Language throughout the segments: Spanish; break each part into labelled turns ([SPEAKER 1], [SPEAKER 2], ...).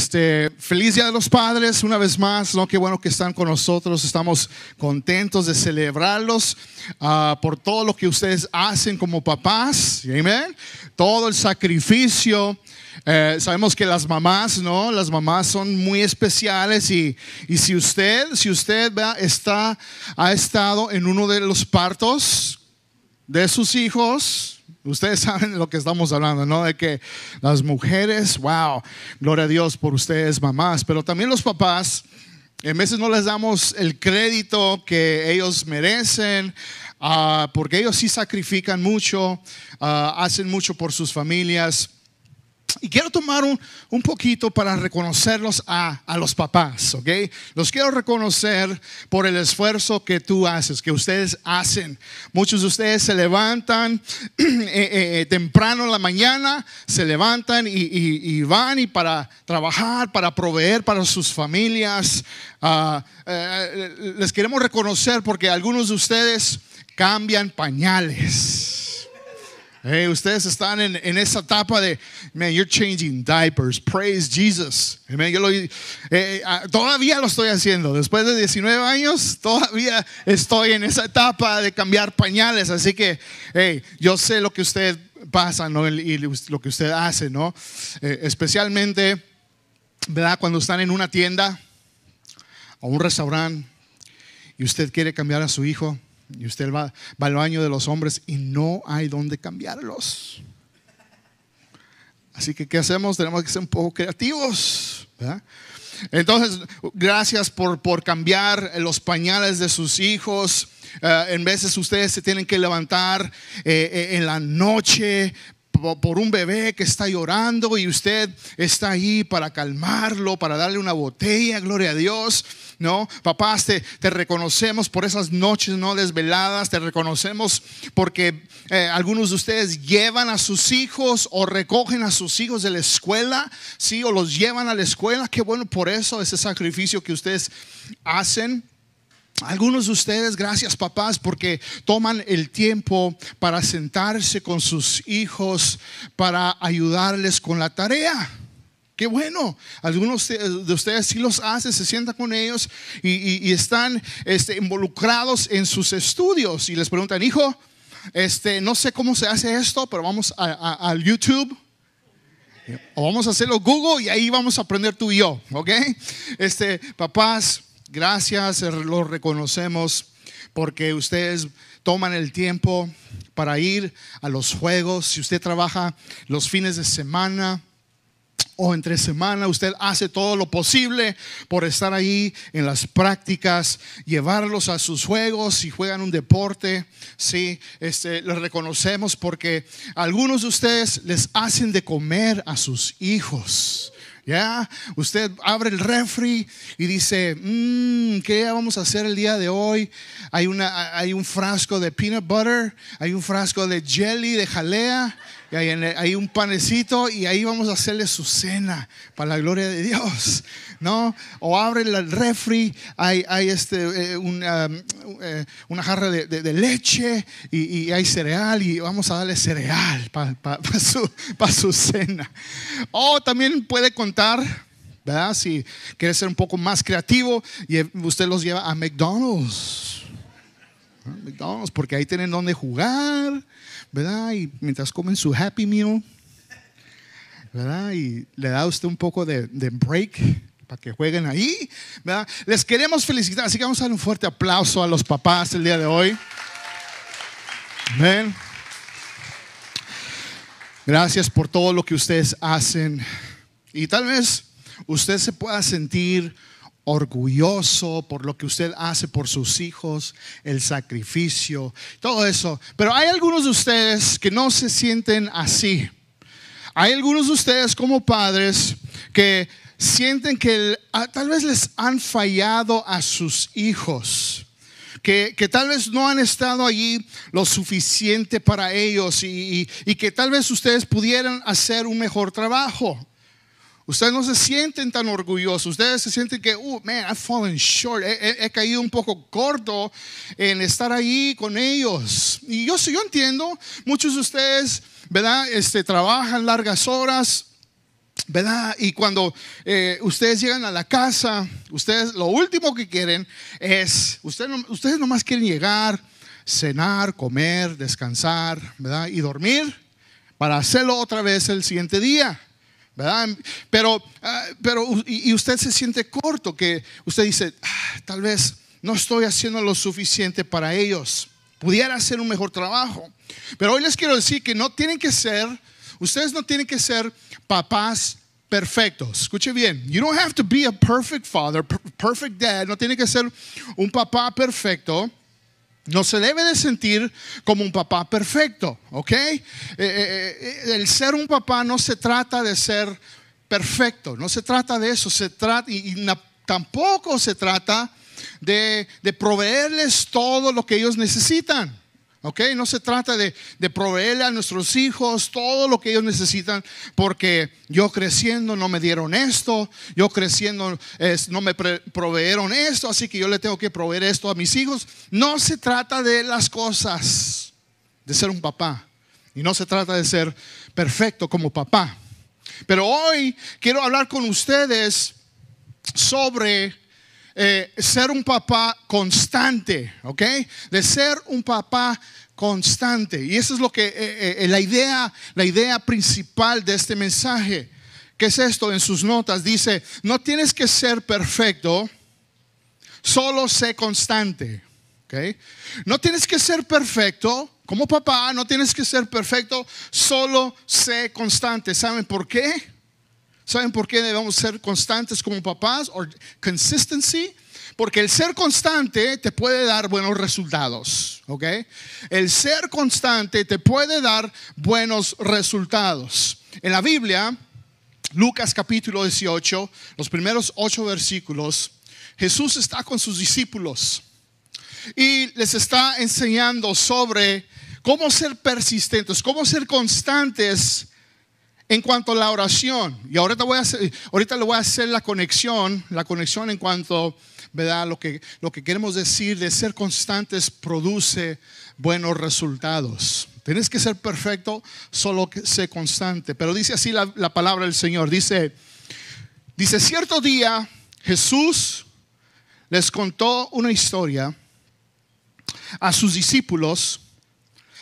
[SPEAKER 1] este, feliz Día de los Padres una vez más, ¿no? Qué bueno que están con nosotros, estamos contentos de celebrarlos ah, por todo lo que ustedes hacen como papás, amén, todo el sacrificio. Eh, sabemos que las mamás, ¿no? Las mamás son muy especiales y, y si usted, si usted está, ha estado en uno de los partos de sus hijos, Ustedes saben lo que estamos hablando, ¿no? De que las mujeres, wow, gloria a Dios por ustedes, mamás, pero también los papás, en veces no les damos el crédito que ellos merecen, ah, porque ellos sí sacrifican mucho, ah, hacen mucho por sus familias. Y quiero tomar un, un poquito para reconocerlos a, a, los papás, ¿ok? Los quiero reconocer por el esfuerzo que tú haces, que ustedes hacen. Muchos de ustedes se levantan eh, eh, eh, temprano en la mañana, se levantan y, y, y, van y para trabajar, para proveer para sus familias. Uh, eh, les queremos reconocer porque algunos de ustedes cambian pañales. Hey, ustedes están en, en, esa etapa de, man, you're changing diapers. Praise Jesus. Amen. Yo lo, eh, eh, todavía lo estoy haciendo. Después de 19 años, todavía estoy en esa etapa de cambiar pañales. Así que, hey, yo sé lo que usted pasa ¿no? y lo que usted hace, ¿no? Eh, especialmente, ¿verdad? Cuando están en una tienda o un restaurante y usted quiere cambiar a su hijo y usted va, al baño de los hombres y no hay donde cambiarlos. Así que, ¿qué hacemos? Tenemos que ser un poco creativos. Entonces, gracias por, por, cambiar los pañales de sus hijos. Uh, en veces ustedes se tienen que levantar eh, eh, en la noche por un bebé que está llorando y usted está ahí para calmarlo, para darle una botella, gloria a Dios. No, papás, te, te reconocemos por esas noches no desveladas, te reconocemos porque eh, algunos de ustedes llevan a sus hijos o recogen a sus hijos de la escuela, sí, o los llevan a la escuela. Qué bueno por eso, ese sacrificio que ustedes hacen. Algunos de ustedes, gracias papás, porque toman el tiempo para sentarse con sus hijos, para ayudarles con la tarea. Qué bueno. Algunos de ustedes sí los hacen, se sientan con ellos y, están este, involucrados en sus estudios y les preguntan, hijo, este, no sé cómo se hace esto, pero vamos al YouTube. O vamos a hacerlo Google y ahí vamos a aprender tú y yo, ¿ok? Este, papás, gracias, lo reconocemos porque ustedes toman el tiempo para ir a los juegos. Si usted trabaja los fines de semana, o entre semana, usted hace todo lo posible por estar ahí en las prácticas, llevarlos a sus juegos, si juegan un deporte, sí, este, les reconocemos porque algunos de ustedes les hacen de comer a sus hijos. Ya, usted abre el refri y dice, mmm, ¿qué vamos a hacer el día de hoy? Hay, una, hay un frasco de peanut butter, hay un frasco de jelly, de jalea, y hay, hay, un panecito y ahí vamos a hacerle su cena para la gloria de Dios, ¿no? O abre el refri, hay, hay este, eh, una, eh, una, jarra de, de, leche y, y, hay cereal y vamos a darle cereal para pa, pa su, pa su cena. O también puede contar ¿verdad? Si quiere ser un poco más creativo, y usted los lleva a McDonald's. McDonald's, porque ahí tienen donde jugar, ¿verdad? Y mientras comen su Happy Meal, ¿verdad? Y le da usted un poco de, de break para que jueguen ahí, ¿verdad? Les queremos felicitar, así que vamos a dar un fuerte aplauso a los papás el día de hoy. Amén. Gracias por todo lo que ustedes hacen. Y tal vez usted se pueda sentir orgulloso por lo que usted hace por sus hijos, el sacrificio, todo eso. Pero hay algunos de ustedes que no se sienten así. Hay algunos de ustedes como padres que sienten que tal vez les han fallado a sus hijos. Que, que, tal vez no han estado allí lo suficiente para ellos y, y, y que tal vez ustedes pudieran hacer un mejor trabajo. Ustedes no se sienten tan orgullosos. Ustedes se sienten que, oh, man, I've fallen short. He, caído un poco corto en estar ahí con ellos. Y yo, yo entiendo, muchos de ustedes, ¿verdad? Este, trabajan largas horas. ¿verdad? Y cuando eh, ustedes llegan a la casa, ustedes lo último que quieren es, ustedes, ustedes nomás quieren llegar, cenar, comer, descansar, ¿verdad? Y dormir para hacerlo otra vez el siguiente día. Pero, ah, pero y, usted se siente corto, que usted dice, ah, tal vez no estoy haciendo lo suficiente para ellos, pudiera hacer un mejor trabajo. Pero hoy les quiero decir que no tienen que ser, ustedes no tienen que ser papás perfectos. Escuche bien, you don't have to be a perfect father, perfect dad, no tiene que ser un papá perfecto. No se debe de sentir como un papá perfecto, ¿ok? Eh, eh, eh, el ser un papá no se trata de ser perfecto, no se trata de eso, se trata, y, tampoco se trata de, de proveerles todo lo que ellos necesitan. ¿Ok? No se trata de, proveerle a nuestros hijos todo lo que ellos necesitan, porque yo creciendo no me dieron esto, yo creciendo no me proveyeron esto, así que yo le tengo que proveer esto a mis hijos. No se trata de las cosas, de ser un papá, y no se trata de ser perfecto como papá. Pero hoy quiero hablar con ustedes sobre eh, ser un papá constante, ¿ok? De ser un papá constante. Y eso es lo que eh, eh, la idea, la idea principal de este mensaje. ¿Qué es esto? En sus notas dice, no tienes que ser perfecto, solo sé constante. ¿ok? No tienes que ser perfecto, como papá, no tienes que ser perfecto, solo sé constante. ¿Saben por qué? ¿Saben por qué debemos ser constantes como papás? O consistency. Porque el ser constante te puede dar buenos resultados, ¿ok? El ser constante te puede dar buenos resultados. En la Biblia, Lucas capítulo 18, los primeros ocho versículos, Jesús está con sus discípulos y les está enseñando sobre cómo ser persistentes, cómo ser constantes en cuanto a la oración, y ahorita, voy a hacer, ahorita le voy a hacer la conexión, la conexión en cuanto, ¿verdad? Lo que, lo que queremos decir de ser constantes produce buenos resultados. Tienes que ser perfecto, solo que sé constante. Pero dice así la, la palabra del Señor. Dice, dice, cierto día Jesús les contó una historia a sus discípulos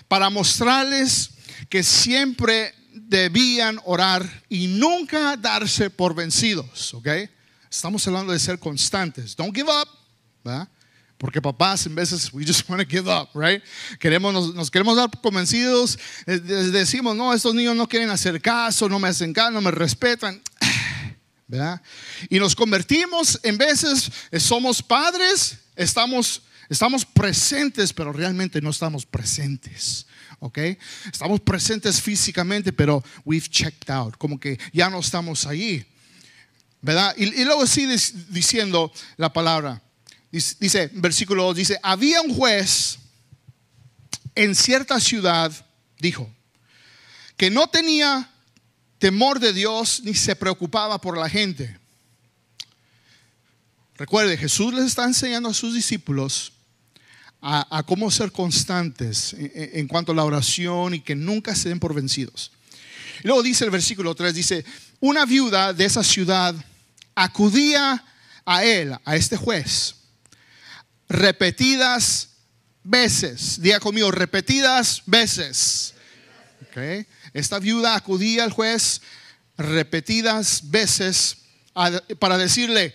[SPEAKER 1] para mostrarles que siempre debían orar y nunca darse por vencidos, ¿ok? Estamos hablando de ser constantes. Don't give up, ¿verdad? Porque papás, en veces, we just want to give up, right? Queremos, nos, queremos dar convencidos, eh, decimos, no, estos niños no quieren hacer caso, no me hacen caso, no me respetan, ¿verdad? Y nos convertimos, en veces, eh, somos padres, estamos, estamos presentes, pero realmente no estamos presentes. ¿Ok? Estamos presentes físicamente, pero we've checked out, como que ya no estamos ahí, ¿verdad? Y, luego sigue diciendo la palabra, dice, versículo 2, dice, había un juez en cierta ciudad, dijo, que no tenía temor de Dios ni se preocupaba por la gente. Recuerde, Jesús les está enseñando a sus discípulos a, cómo ser constantes en, cuanto a la oración y que nunca se den por vencidos. luego dice el versículo 3, dice, una viuda de esa ciudad acudía a él, a este juez, repetidas veces. Diga conmigo, repetidas veces. Esta viuda acudía al juez repetidas veces para decirle,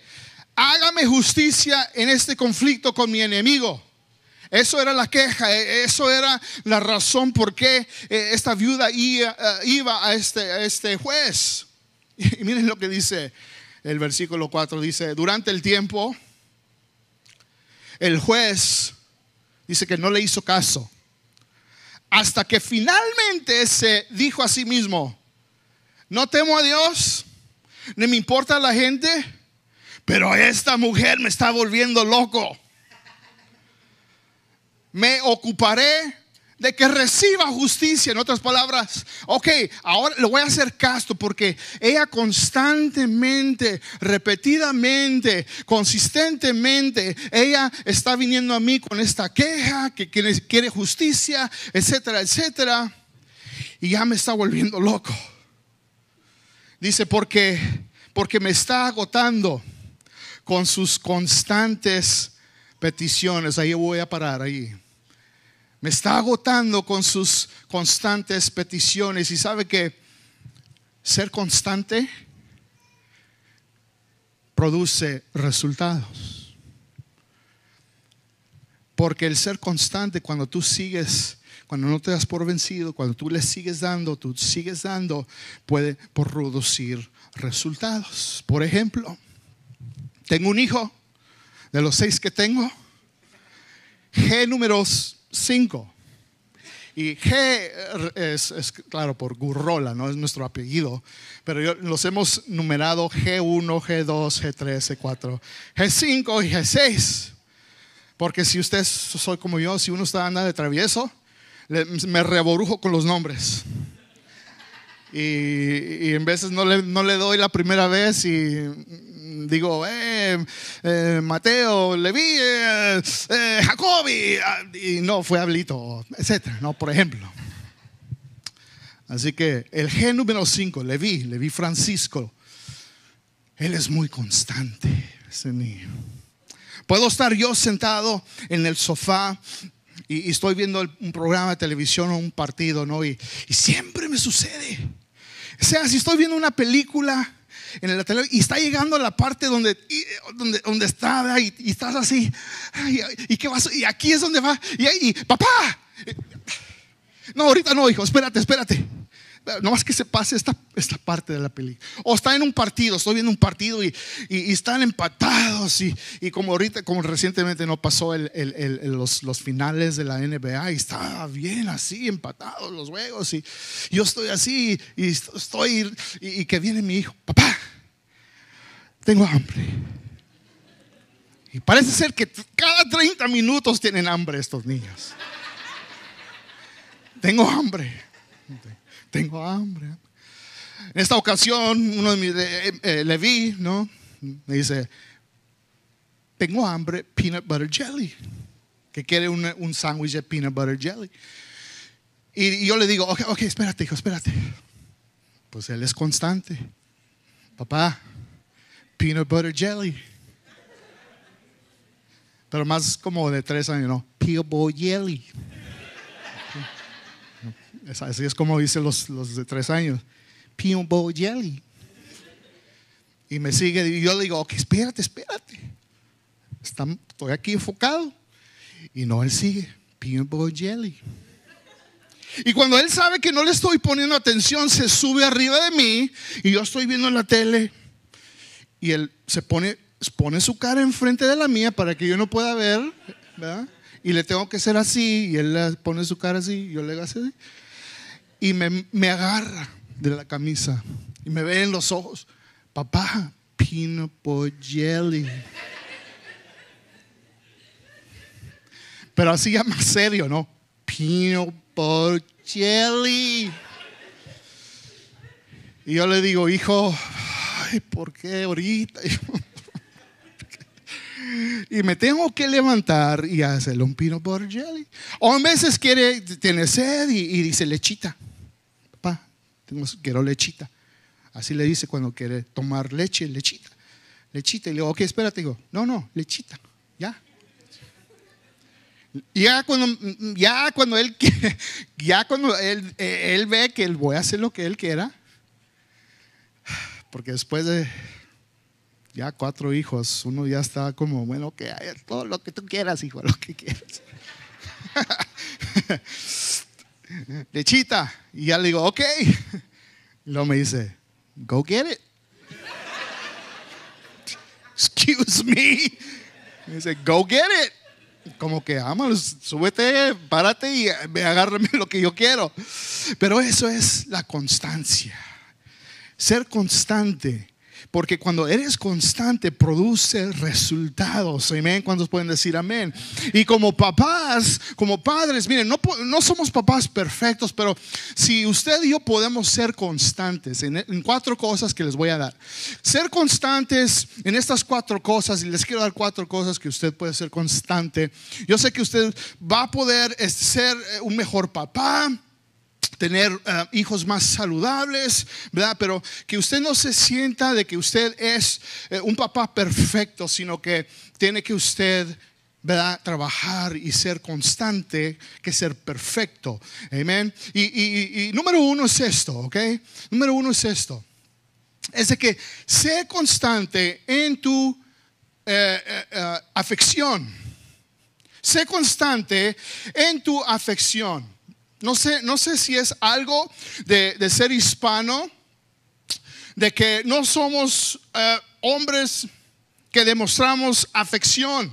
[SPEAKER 1] hágame justicia en este conflicto con mi enemigo. Eso era la queja, e, eso era la razón por qué eh, esta viuda eh, iba a este, este juez. Y miren lo que dice el versículo 4, dice, durante el tiempo, el juez dice que no le hizo caso. Hasta que finalmente se dijo a sí mismo, no temo a Dios, ni me importa la gente, pero esta mujer me está volviendo loco me ocuparé de que reciba justicia. En otras palabras, ok, ahora le voy a hacer caso porque ella constantemente, repetidamente, consistentemente, ella está viniendo a mí con esta queja, que quiere justicia, etcétera, etcétera. Y ya me está volviendo loco. Dice, porque, porque me está agotando con sus constantes peticiones. Ahí voy a parar, ahí. Me está agotando con sus constantes peticiones. Y sabe que ser constante produce resultados. Porque el ser constante, cuando tú sigues, cuando no te das por vencido, cuando tú le sigues dando, tú sigues dando, puede producir resultados. Por ejemplo, tengo un hijo, de los seis que tengo, G número 5. Y G es, claro, por Gurrola, no es nuestro apellido, pero los hemos numerado G1, G2, G3, G4, G5 y G6. Porque si usted soy como yo, si uno está anda de travieso, me reborujo con los nombres. Y, en veces no le, no le doy la primera vez y digo, eh, eh, Mateo, Leví, eh, eh, Jacobi, ah, y no, fue Hablito, etcétera, ¿no? Por ejemplo. Así que el G número 5, Leví, Leví Francisco, él es muy constante, ese. Puedo estar yo sentado en el sofá y, estoy viendo un programa de televisión o un partido, ¿no? Y, y siempre me sucede. O sea, si estoy viendo una película en el y está llegando a la parte donde, donde, donde está y, estás así. Y, qué vas? y aquí es donde va. Y ahí, papá. No, ahorita no, hijo, espérate, espérate. No más que se pase esta, esta parte de la película. O está en un partido, estoy viendo un partido y, y, están empatados. Y, y, como ahorita, como recientemente no pasó el, el, los, los, finales de la NBA y estaba bien así, empatados los juegos. Y yo estoy así y estoy, y, que viene mi hijo, papá, tengo hambre. Y parece ser que cada 30 minutos tienen hambre estos niños. Tengo hambre tengo hambre. En esta ocasión, uno de mis, eh, eh, Levi, ¿no? Me dice, tengo hambre, peanut butter jelly. Que quiere un, un sándwich de peanut butter jelly. Y, yo le digo, ok, ok, espérate, hijo, espérate. Pues él es constante. Papá, peanut butter jelly. Pero más como de tres años, ¿no? Peanut butter jelly. Así es como dicen los, los de tres años. Peanut butter jelly. Y me sigue y yo le digo, ok, espérate, espérate. estoy aquí enfocado. Y no, él sigue. Peanut butter jelly. Y cuando él sabe que no le estoy poniendo atención, se sube arriba de mí y yo estoy viendo en la tele y él se pone, pone su cara enfrente de la mía para que yo no pueda ver. Y le tengo que hacer así y él pone su cara así y yo le hago así y me, agarra de la camisa y me ve en los ojos, papá, peanut butter jelly. Pero así ya más serio, ¿no? Peanut butter jelly. Y yo le digo, hijo, ay, ¿por qué ahorita? Y me tengo que levantar y hacerle un peanut butter jelly. O a veces quiere, tiene sed y, dice lechita quiero lechita. Así le dice cuando quiere tomar leche, lechita. Lechita. Y le digo, ok, espérate. Digo, no, no, lechita. Ya. Ya cuando, ya cuando él, ya cuando él, él ve que él voy a hacer lo que él quiera, porque después de ya cuatro hijos, uno ya está como, bueno, que todo lo que tú quieras, hijo, lo que quieras. lechita. Y ya le digo, ok. Y luego me dice, go get it. Excuse me. Me dice, go get it. Como que, vamos, súbete, párate y agárrame lo que yo quiero. Pero eso es la constancia. Ser constante porque cuando eres constante produce resultados. Amén. ¿Cuántos pueden decir amén? Y como papás, como padres, miren, no, no somos papás perfectos, pero si usted y yo podemos ser constantes en, en cuatro cosas que les voy a dar. Ser constantes en estas cuatro cosas, y les quiero dar cuatro cosas que usted puede ser constante. Yo sé que usted va a poder ser un mejor papá tener eh, hijos más saludables, ¿verdad? Pero que usted no se sienta de que usted es eh, un papá perfecto, sino que tiene que usted ¿verdad? Trabajar y ser constante que ser perfecto. Amén. Y, número uno es esto, ¿ok? Número uno es esto. Es de que sé constante en tu eh, afección. Sé constante en tu afección. No sé, no sé si es algo de, ser hispano, de que no somos eh, hombres que demostramos afección.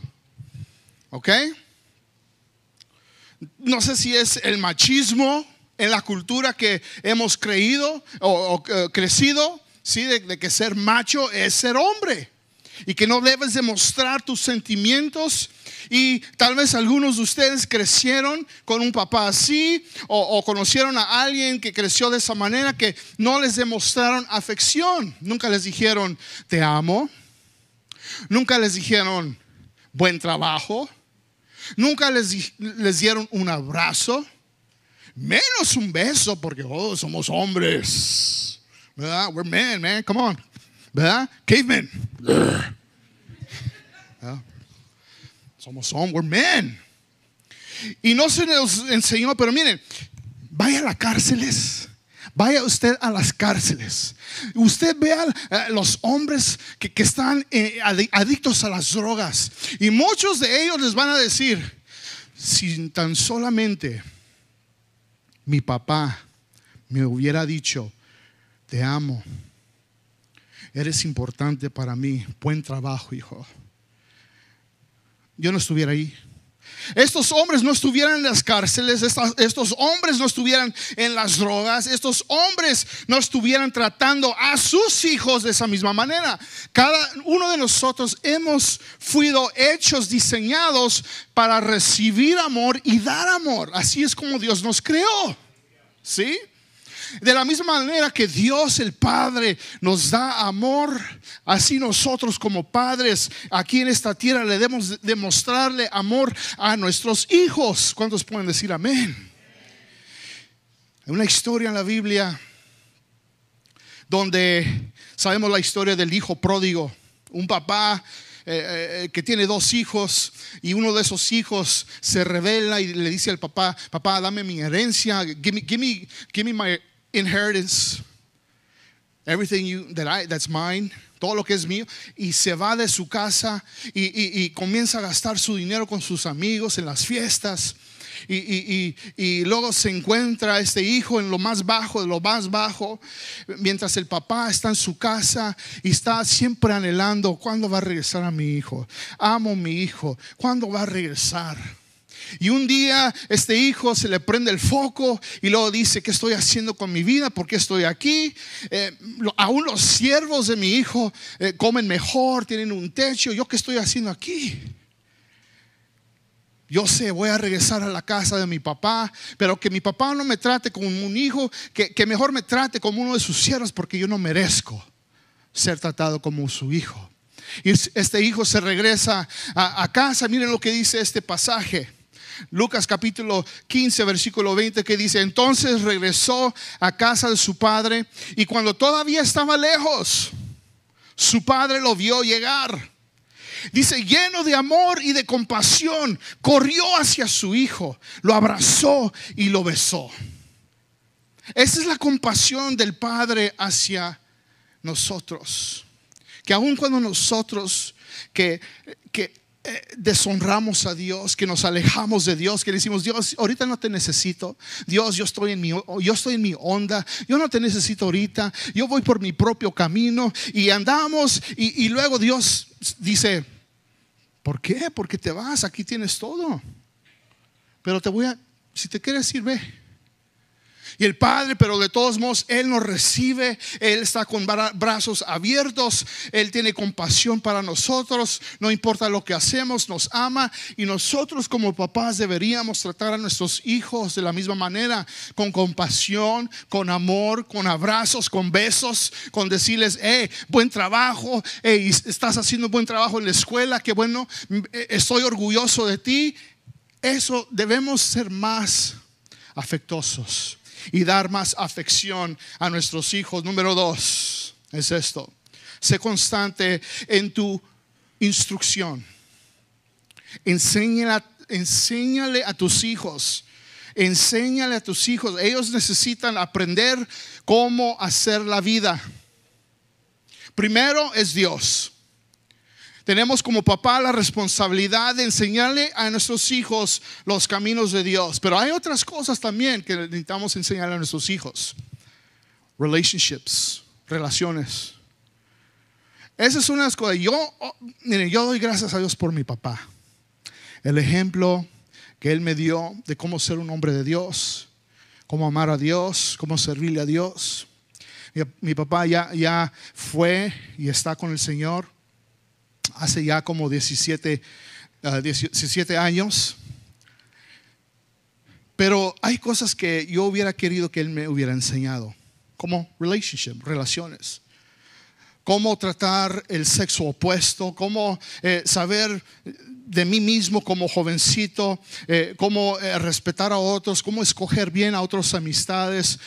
[SPEAKER 1] ¿Ok? No sé si es el machismo en la cultura que hemos creído o, eh, crecido, ¿sí? de, que ser macho es ser hombre y que no debes demostrar tus sentimientos. Y tal vez algunos de ustedes crecieron con un papá así o, conocieron a alguien que creció de esa manera que no les demostraron afección. Nunca les dijeron, te amo. Nunca les dijeron, buen trabajo. Nunca les, les dieron un abrazo. Menos un beso porque oh, somos hombres. We're men, man. Come on. ¿Verdad? Cavemen. Somos hombres, men. Y no se nos enseñó, pero miren, vaya a las cárceles. Vaya usted a las cárceles. Usted vea a los hombres que, están eh, adictos a las drogas. Y muchos de ellos les van a decir, si tan solamente mi papá me hubiera dicho, te amo eres importante para mí. Buen trabajo, hijo. Yo no estuviera ahí. Estos hombres no estuvieran en las cárceles, estos, hombres no estuvieran en las drogas, estos hombres no estuvieran tratando a sus hijos de esa misma manera. Cada uno de nosotros hemos sido hechos, diseñados para recibir amor y dar amor. Así es como Dios nos creó. ¿Sí? De la misma manera que Dios el Padre nos da amor, así nosotros como padres aquí en esta tierra le debemos demostrarle amor a nuestros hijos. ¿Cuántos pueden decir amén? Hay una historia en la Biblia donde sabemos la historia del hijo pródigo, un papá eh, eh, que tiene dos hijos y uno de esos hijos se revela y le dice al papá, papá, dame mi herencia, give me, give me, give me my inheritance, everything you, that I, that's mine, todo lo que es mío, y se va de su casa y, comienza a gastar su dinero con sus amigos en las fiestas. Y, y, luego se encuentra este hijo en lo más bajo de lo más bajo, mientras el papá está en su casa y está siempre anhelando, ¿cuándo va a regresar a mi hijo? Amo a mi hijo, ¿cuándo va a regresar? Y un día este hijo se le prende el foco y luego dice, ¿qué estoy haciendo con mi vida? ¿Por qué estoy aquí? Eh, aún los siervos de mi hijo eh, comen mejor, tienen un techo. ¿Yo qué estoy haciendo aquí? Yo sé, voy a regresar a la casa de mi papá, pero que mi papá no me trate como un hijo, que, mejor me trate como uno de sus siervos, porque yo no merezco ser tratado como su hijo. Y este hijo se regresa a casa. Miren lo que dice este pasaje. Lucas capítulo 15, versículo 20, que dice, entonces regresó a casa de su padre y cuando todavía estaba lejos, su padre lo vio llegar. Dice, lleno de amor y de compasión, corrió hacia su hijo, lo abrazó y lo besó. Esa es la compasión del Padre hacia nosotros. Que aun cuando nosotros que, que eh, deshonramos a Dios, que nos alejamos de Dios, que decimos, Dios, ahorita no te necesito. Dios, yo estoy en mi, yo estoy en mi onda. Yo no te necesito ahorita. Yo voy por mi propio camino y andamos y, y luego Dios dice, ¿por qué? Porque te vas, aquí tienes todo. Pero te voy a, si te quieres ir, ve. Y el Padre, pero de todos modos, Él nos recibe, Él está con brazos abiertos, Él tiene compasión para nosotros, no importa lo que hacemos, nos ama y nosotros como papás deberíamos tratar a nuestros hijos de la misma manera, con compasión, con amor, con abrazos, con besos, con decirles, hey, buen trabajo, hey, estás haciendo buen trabajo en la escuela, que bueno, eh, estoy orgulloso de ti. Eso debemos ser más afectuosos y dar más afección a nuestros hijos. Número dos es esto. Sé constante en tu instrucción. Enséñale, enséñale a tus hijos. Enséñale a tus hijos. Ellos necesitan aprender cómo hacer la vida. Primero es Dios. Tenemos como papá la responsabilidad de enseñarle a nuestros hijos los caminos de Dios. Pero hay otras cosas también que necesitamos enseñarle a nuestros hijos. Relationships, relaciones. Esa es una de las cosas. Yo, oh, miren, yo doy gracias a Dios por mi papá. El ejemplo que Él me dio de cómo ser un hombre de Dios, cómo amar a Dios, cómo servirle a Dios. Mi, papá ya, ya fue y está con el Señor hace ya como 17, 17 ah, años. Pero hay cosas que yo hubiera querido que Él me hubiera enseñado, como relationship, relaciones cómo tratar el sexo opuesto, cómo eh, saber de mí mismo como jovencito, eh, cómo eh, respetar a otros, cómo escoger bien a otras amistades.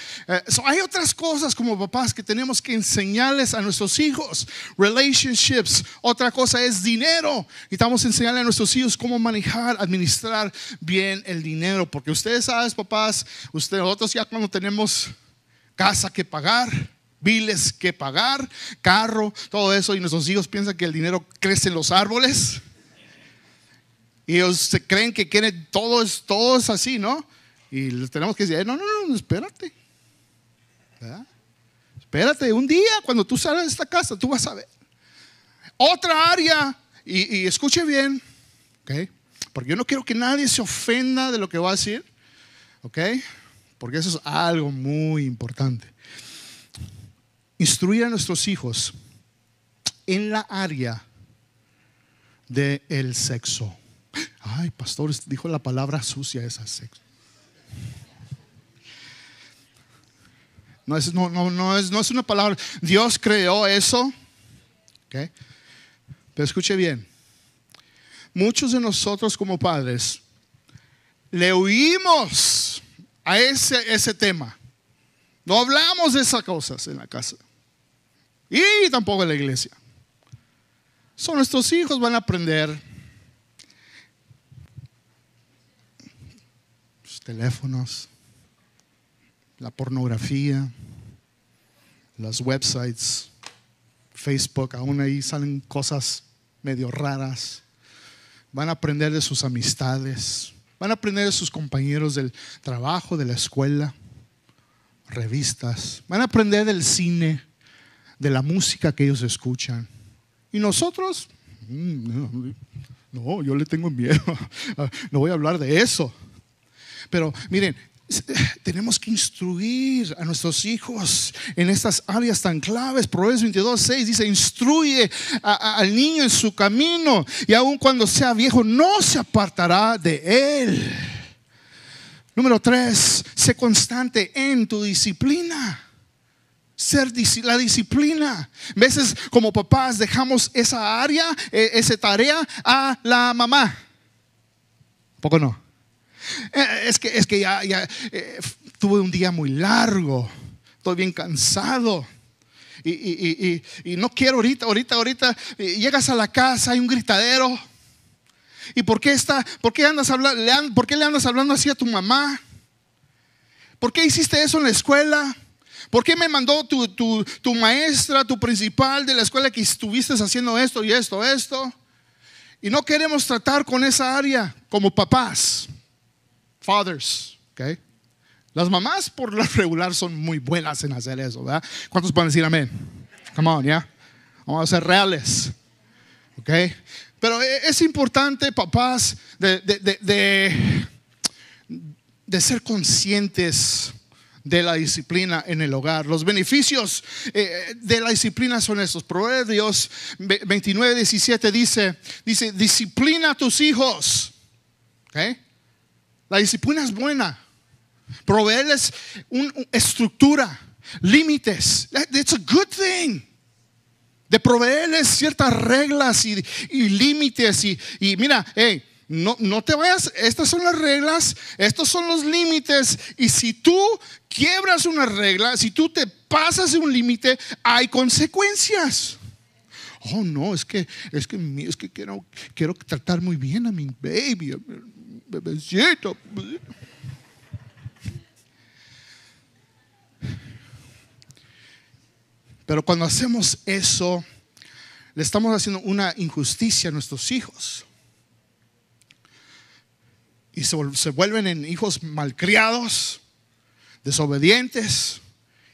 [SPEAKER 1] hay otras cosas como papás que tenemos que enseñarles a nuestros hijos. Relationships, otra cosa es dinero. Y estamos enseñando a nuestros hijos cómo manejar, administrar bien el dinero. Porque ustedes saben, papás, ustedes, nosotros ya cuando tenemos casa que pagar, biles que pagar, carro, todo eso, y nuestros hijos piensan que el dinero crece en los árboles. Y ellos se creen que quieren, todo es, todo es así, ¿no? Y les tenemos que decir, no, no, no, espérate. Espérate, un día cuando tú sales de esta casa, tú vas a ver. Otra área, y, y escuche bien, ¿ok? Porque yo no quiero que nadie se ofenda de lo que va a decir, ¿ok? Porque eso es algo muy importante instruir a nuestros hijos en la área del sexo. Ay, pastores, dijo la palabra sucia esa sexo. No es, no, no, es, no es una palabra. Dios creó eso. Pero escuche bien. Muchos de nosotros como padres le oímos a ese, ese tema. No hablamos de esas cosas en la casa. Y tampoco en la iglesia. Son nuestros hijos van a aprender los teléfonos, la pornografía, los websites, Facebook, aún ahí salen cosas medio raras. Van a aprender de sus amistades, van a aprender de sus compañeros del trabajo, de la escuela, revistas, van a aprender del cine de la música que ellos escuchan. Y nosotros, mm, no, yo le tengo miedo, no voy a hablar de eso. Pero miren, tenemos que instruir a nuestros hijos en estas áreas tan claves. Proverbios 22, 6 dice, instruye al niño en su camino y aun cuando sea viejo no se apartará de él. Número 3, sé constante en tu disciplina ser la disciplina. A veces como papás dejamos esa área, e, esa tarea a la mamá. Poco no. Eh, es que, es que ya, eh, tuve un día muy largo, estoy bien cansado. Y, y, y, y, no quiero ahorita, ahorita, ahorita, llegas a la casa, hay un gritadero. ¿Y por qué está, por qué andas hablando, por qué le andas hablando así a tu mamá? ¿Por qué hiciste eso en la escuela? ¿Por qué me mandó tu, maestra, tu principal de la escuela que estuviste haciendo esto y esto, esto? Y no queremos tratar con esa área como papás, fathers, ¿ok? Las mamás por lo regular son muy buenas en hacer eso, ¿verdad? ¿Cuántos pueden decir amén? Come on, ya. Vamos a ser reales, ¿ok? Pero e, es importante, papás, de, de, de ser conscientes de la disciplina en el hogar. Los beneficios eh, de la disciplina son estos. Proverbios 29, 17 dice, dice, disciplina a tus hijos. La disciplina es buena. Proveerles una estructura, límites. It's a good thing. De proveerles ciertas reglas y, límites. Y, y mira, hey, no, no te vayas, estas son las reglas, estos son los límites. Y si tú quiebras una regla, si tú te pasas un límite, hay consecuencias. Oh, no, es que, es que, es que quiero, quiero tratar muy bien a mi baby, a mi bebecito. Pero cuando hacemos eso, le estamos haciendo una injusticia a nuestros hijos. Y se, vuelven en hijos malcriados, desobedientes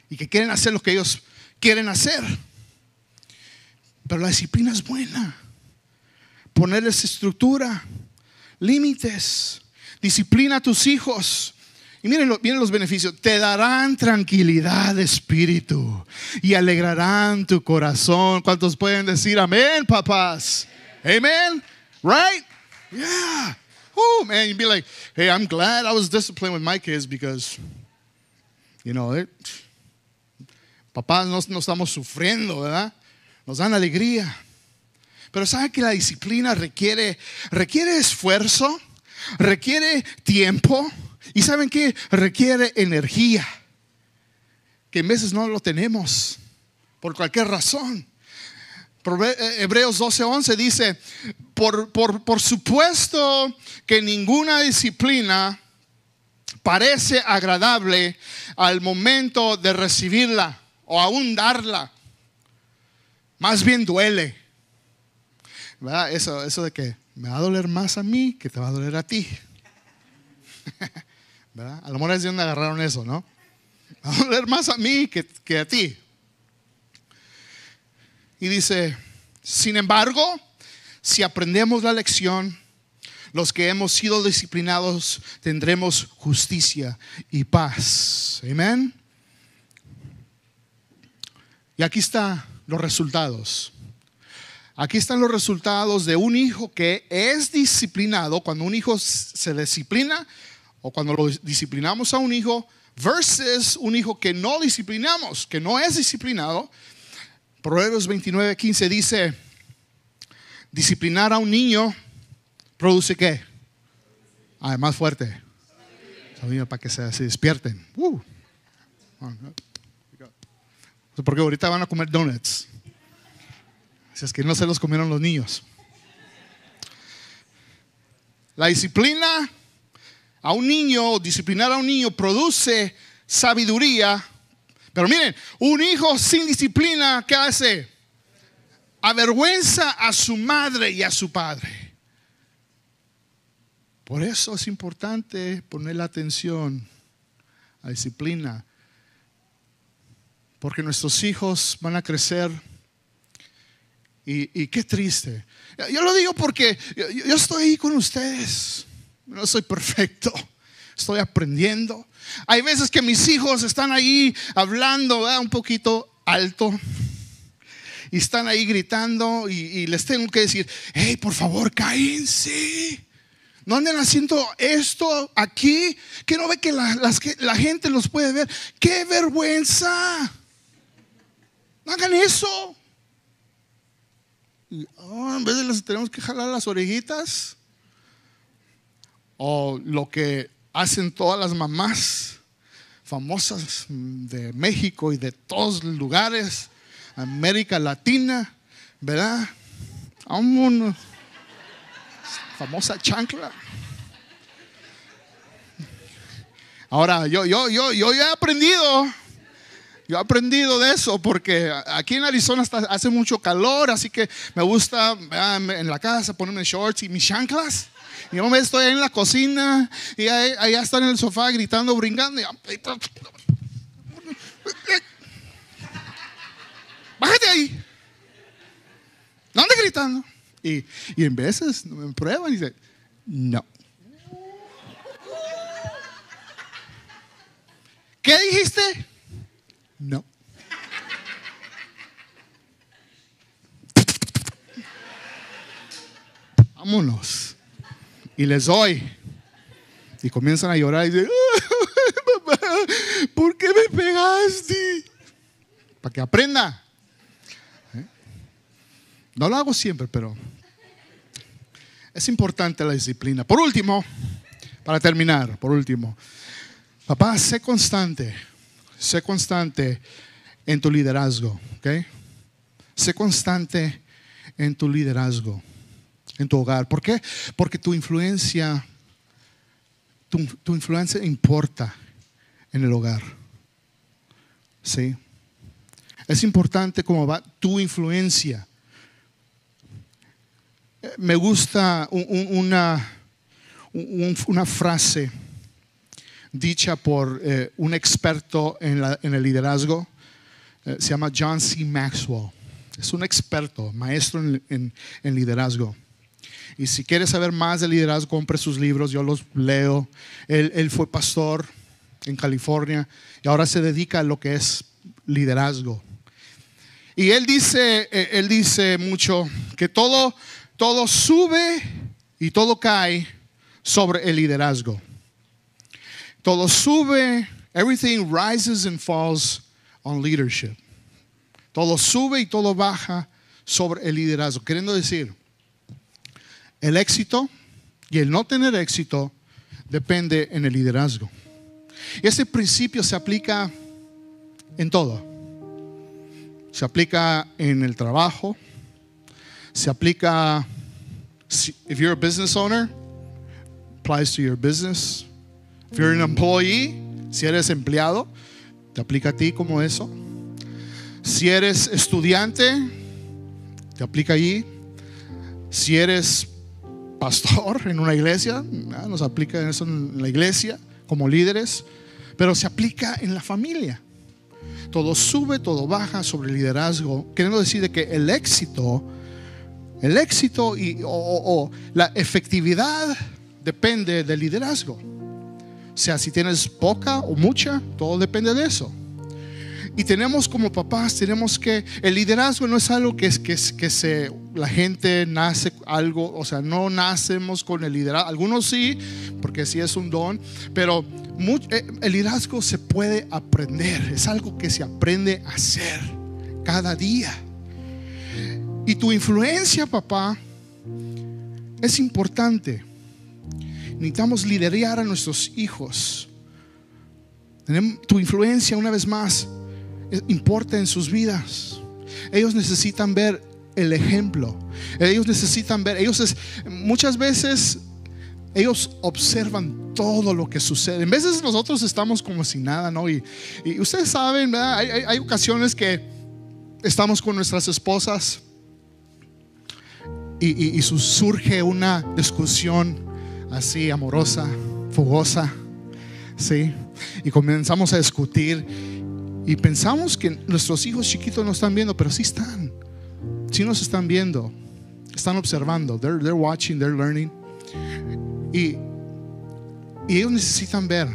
[SPEAKER 1] y que quieren hacer lo que ellos quieren hacer. Pero la disciplina es buena. Ponerles estructura, límites, disciplina a tus hijos y miren, los beneficios. Te darán tranquilidad de espíritu y alegrarán tu corazón. ¿Cuántos pueden decir amén, papás? Amen. Right? Yeah. Oh, man, you'd be like, hey, I'm glad I was disciplined with my kids because, you know, it, papás no, estamos sufriendo, ¿verdad? Nos dan alegría. Pero ¿sabe que la disciplina requiere, requiere esfuerzo? Requiere tiempo y saben que requiere energía, que en veces no lo tenemos, por cualquier razón. Eh, Hebreos 12:11 dice, por, por, supuesto que ninguna disciplina parece agradable al momento de recibirla o aún darla. Más bien duele. Eso, eso de que me va a doler más a mí que te va a doler a ti. A lo mejor es de donde agarraron eso, ¿no? Va a doler más a mí que, que a ti. Y dice, sin embargo, si aprendemos la lección, los que hemos sido disciplinados tendremos justicia y paz. Amén. Y aquí están los resultados. Aquí están los resultados de un hijo que es disciplinado. Cuando un hijo se disciplina, o cuando lo disciplinamos a un hijo versus un hijo que no disciplinamos, que no es disciplinado. Proverbios 29, 15 dice, disciplinar a un niño produce qué? Además fuerte. Para que se, despierten. Uh. Porque ahorita van a comer donuts. Si es que no se los comieron los niños. La disciplina a un niño, disciplinar a un niño produce sabiduría. Pero miren, un hijo sin disciplina, ¿qué hace? Avergüenza a su madre y a su padre. Por eso es importante poner la atención a disciplina. Porque nuestros hijos van a crecer. Y, qué triste. Yo lo digo porque yo estoy ahí con ustedes. No soy perfecto. Estoy aprendiendo. Hay veces que mis hijos están ahí hablando un poquito alto. Y están ahí gritando y, les tengo que decir, hey, por favor, cállense. No anden haciendo esto aquí. Que no ve que la, gente los puede ver. ¡Qué vergüenza! No hagan eso. Oh, en vez de les tenemos que jalar las orejitas o lo que hacen todas las mamás famosas de México y de todos los lugares, América Latina, ¿verdad? Aún famosa chancla. Ahora, yo, yo, yo, yo he aprendido, yo he aprendido de eso porque aquí en Arizona hace mucho calor, así que me gusta en la casa ponerme shorts y mis chanclas. Yo me estoy en la cocina y allá están en el sofá gritando, brincando. Bájate ahí. ¿Dónde gritando? Y, y en veces me prueban y dicen, no. ¿Qué dijiste? No. Vámonos y les doy. Y comienzan a llorar y dicen, ¿por qué me pegaste? Para que aprenda. No lo hago siempre, pero es importante la disciplina. Por último, para terminar, por último, papá, sé constante, sé constante en tu liderazgo, ¿ok? Sé constante en tu liderazgo, en tu hogar. ¿Por qué? Porque tu influencia, tu, tu influencia importa en el hogar. ¿Sí? Es importante cómo va tu influencia. Me gusta una, una frase dicha por eh, un experto en, el liderazgo. Eh, se llama John C. Maxwell. Es un experto, maestro en, liderazgo. Y si quieres saber más de liderazgo, compre sus libros, yo los leo. Él, él, fue pastor en California y ahora se dedica a lo que es liderazgo. Y él dice, eh, él dice mucho que todo, todo sube y todo cae sobre el liderazgo. Todo sube, everything rises and falls on leadership. Todo sube y todo baja sobre el liderazgo. Queriendo decir, el éxito y el no tener éxito depende en el liderazgo. Y ese principio se aplica en todo. Se aplica en el trabajo, se aplica if you're a business owner, applies to your business. If you're an employee, si eres empleado, te aplica a ti como eso. Si eres estudiante, te aplica allí. Si eres pastor en una iglesia, nos aplica eso en la iglesia como líderes, pero se aplica en la familia. Todo sube, todo baja sobre el liderazgo, queriendo decir de que el éxito, el éxito y, o la efectividad depende del liderazgo. O sea, si tienes poca o mucha, todo depende de eso. Y tenemos como papás, tenemos que, el liderazgo no es algo que, es, que, que se, la gente nace algo, o sea, no nacemos con el liderazgo. Algunos sí, porque sí es un don, pero eh, el liderazgo se puede aprender, es algo que se aprende a hacer cada día. Y tu influencia, papá, es importante. Necesitamos liderar a nuestros hijos. Tu influencia, una vez más, importa en sus vidas. Ellos necesitan ver el ejemplo. Ellos necesitan ver, ellos muchas veces ellos observan todo lo que sucede. En veces nosotros estamos como si nada, ¿no? Y, ustedes saben, Hay, ocasiones que estamos con nuestras esposas y, surge una discusión así amorosa, fogosa, ¿sí? Y comenzamos a discutir y pensamos que nuestros hijos chiquitos no están viendo, pero sí están. Sí nos están viendo. Están observando. They're, watching, they're learning. Y ellos necesitan ver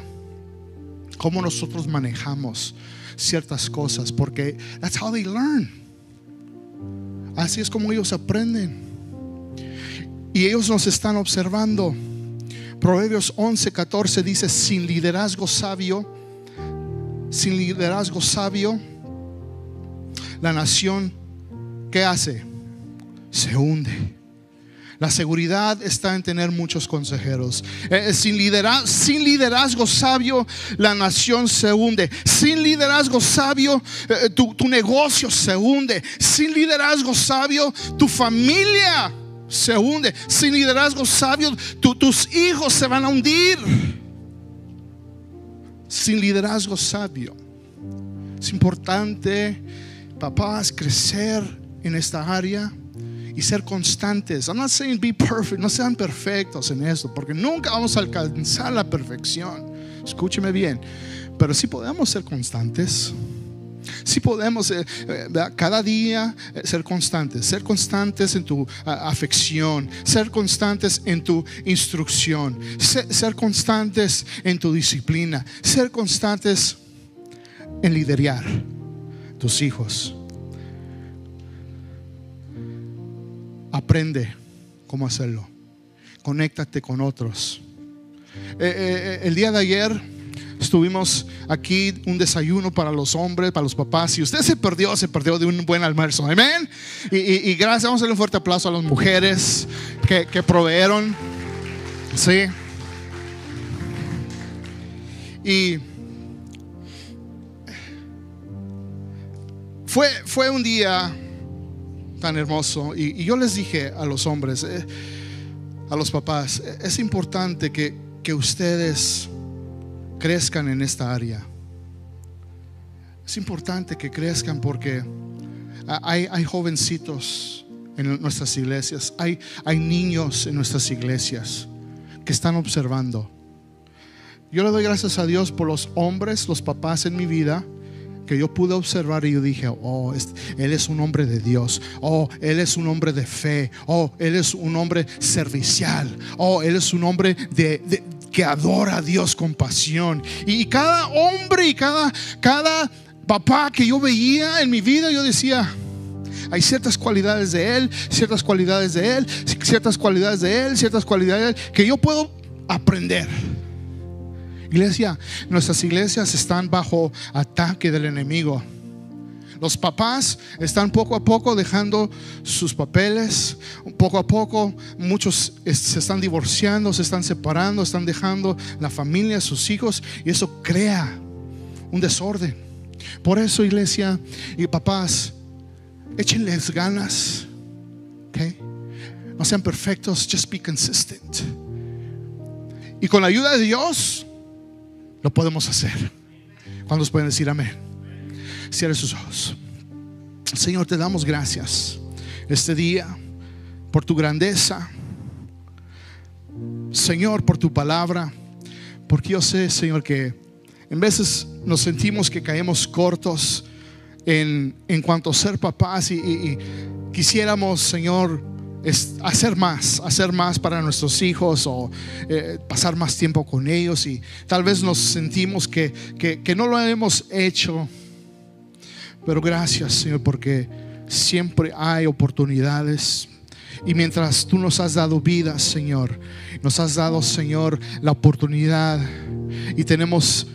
[SPEAKER 1] cómo nosotros manejamos ciertas cosas, porque that's how they learn. Así es como ellos aprenden. Y ellos nos están observando. Proverbios 11, 14 dice, sin liderazgo sabio, sin liderazgo sabio, la nación, ¿qué hace? Se hunde. La seguridad está en tener muchos consejeros. Eh, eh, sin, liderazgo, sin, liderazgo, sabio, la nación se hunde. Sin liderazgo sabio, eh, tu, negocio se hunde. Sin liderazgo sabio, tu familia se hunde. Sin liderazgo sabio, tus hijos se van a hundir sin liderazgo sabio. Es importante, papás, crecer en esta área y ser constantes. I'm not saying be perfect, no sean perfectos en esto, porque nunca vamos a alcanzar la perfección. Escúcheme bien, pero sí podemos ser constantes. Si podemos eh, eh, cada día eh, ser constantes, ser constantes en tu afección, ser constantes en tu instrucción, ser, constantes en tu disciplina, ser constantes en liderar tus hijos. Aprende cómo hacerlo. Conéctate con otros. el día de ayer Estuvimos aquí un desayuno para los hombres, para los papás. Si usted se perdió, se perdió de un buen almuerzo. Amén. Y, gracias, vamos a darle un fuerte aplauso a las mujeres que, que proveyeron. Sí. Y fue, fue un día tan hermoso. Y, yo les dije a los hombres, eh, a los papás, es importante que, que ustedes crezcan en esta área. Es importante que crezcan porque hay, hay jovencitos en nuestras iglesias, hay, hay niños en nuestras iglesias que están observando. Yo le doy gracias a Dios por los hombres, los papás en mi vida que yo pude observar y yo dije, oh, Él es un hombre de Dios, oh, Él es un hombre de fe, oh, Él es un hombre servicial, oh, Él es un hombre de, que adora a Dios con pasión. Y cada hombre y cada, cada papá que yo veía en mi vida, yo decía, hay ciertas cualidades de Él, ciertas cualidades de Él, ciertas cualidades de Él, ciertas cualidades que yo puedo aprender. Iglesia, nuestras iglesias están bajo ataque del enemigo. Los papás están poco a poco dejando sus papeles, poco a poco muchos se están divorciando, se están separando, están dejando la familia, sus hijos, y eso crea un desorden. Por eso, iglesia y papás, échenles ganas, okay? no sean perfectos, just be consistent. Y con la ayuda de Dios, lo podemos hacer. ¿Cuántos pueden decir amén? Cierre sus ojos. Señor, te damos gracias este día por tu grandeza. Señor, por tu palabra. Porque yo sé, Señor, que en veces nos sentimos que caemos cortos en, en cuanto a ser papás y, quisiéramos, Señor, hacer más, hacer más para nuestros hijos o eh, pasar más tiempo con ellos y tal vez nos sentimos que, que, no lo hemos hecho. Pero gracias Señor porque siempre hay oportunidades. Y mientras tú nos has dado vida, Señor, nos has dado, Señor, la oportunidad. Y tenemos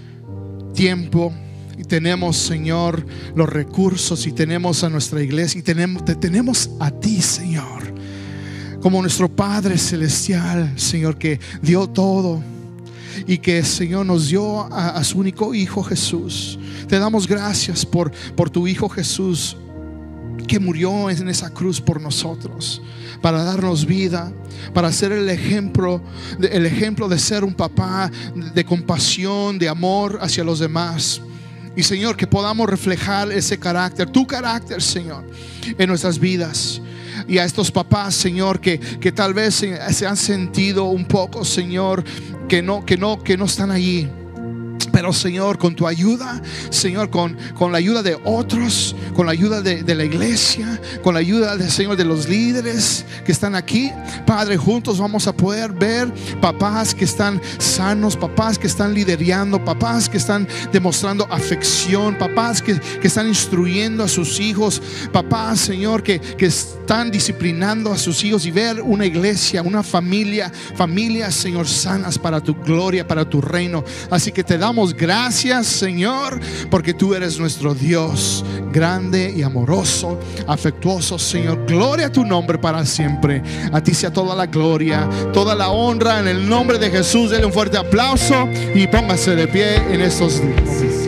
[SPEAKER 1] tiempo y tenemos, Señor, los recursos y tenemos a nuestra iglesia y tenemos, te tenemos a ti, Señor. Como nuestro Padre Celestial, Señor, que dio todo y que Señor nos dio a, su único Hijo Jesús. Te damos gracias por, por tu Hijo Jesús que murió en esa cruz por nosotros, para darnos vida, para ser el ejemplo, el ejemplo de ser un papá de compasión, de amor hacia los demás. Y Señor, que podamos reflejar ese carácter, tu carácter, Señor, en nuestras vidas y a estos papás, Señor, que, que tal vez se, han sentido un poco, Señor, que no, que no, que no están allí. Pero Señor, con tu ayuda, Señor, con, con la ayuda de otros, con la ayuda de, la iglesia, con la ayuda del Señor de los líderes que están aquí, Padre, juntos vamos a poder ver papás que están sanos, papás que están liderando, papás que están demostrando afección, papás que, están instruyendo a sus hijos, papás, Señor, que, que están disciplinando a sus hijos y ver una iglesia, una familia, familias, Señor, sanas para tu gloria, para tu reino. Así que te gracias, Señor, porque tú eres nuestro Dios grande y amoroso, afectuoso, Señor. Gloria a tu nombre para siempre. A ti sea toda la gloria, toda la honra en el nombre de Jesús. Dele un fuerte aplauso y póngase de pie en estos días.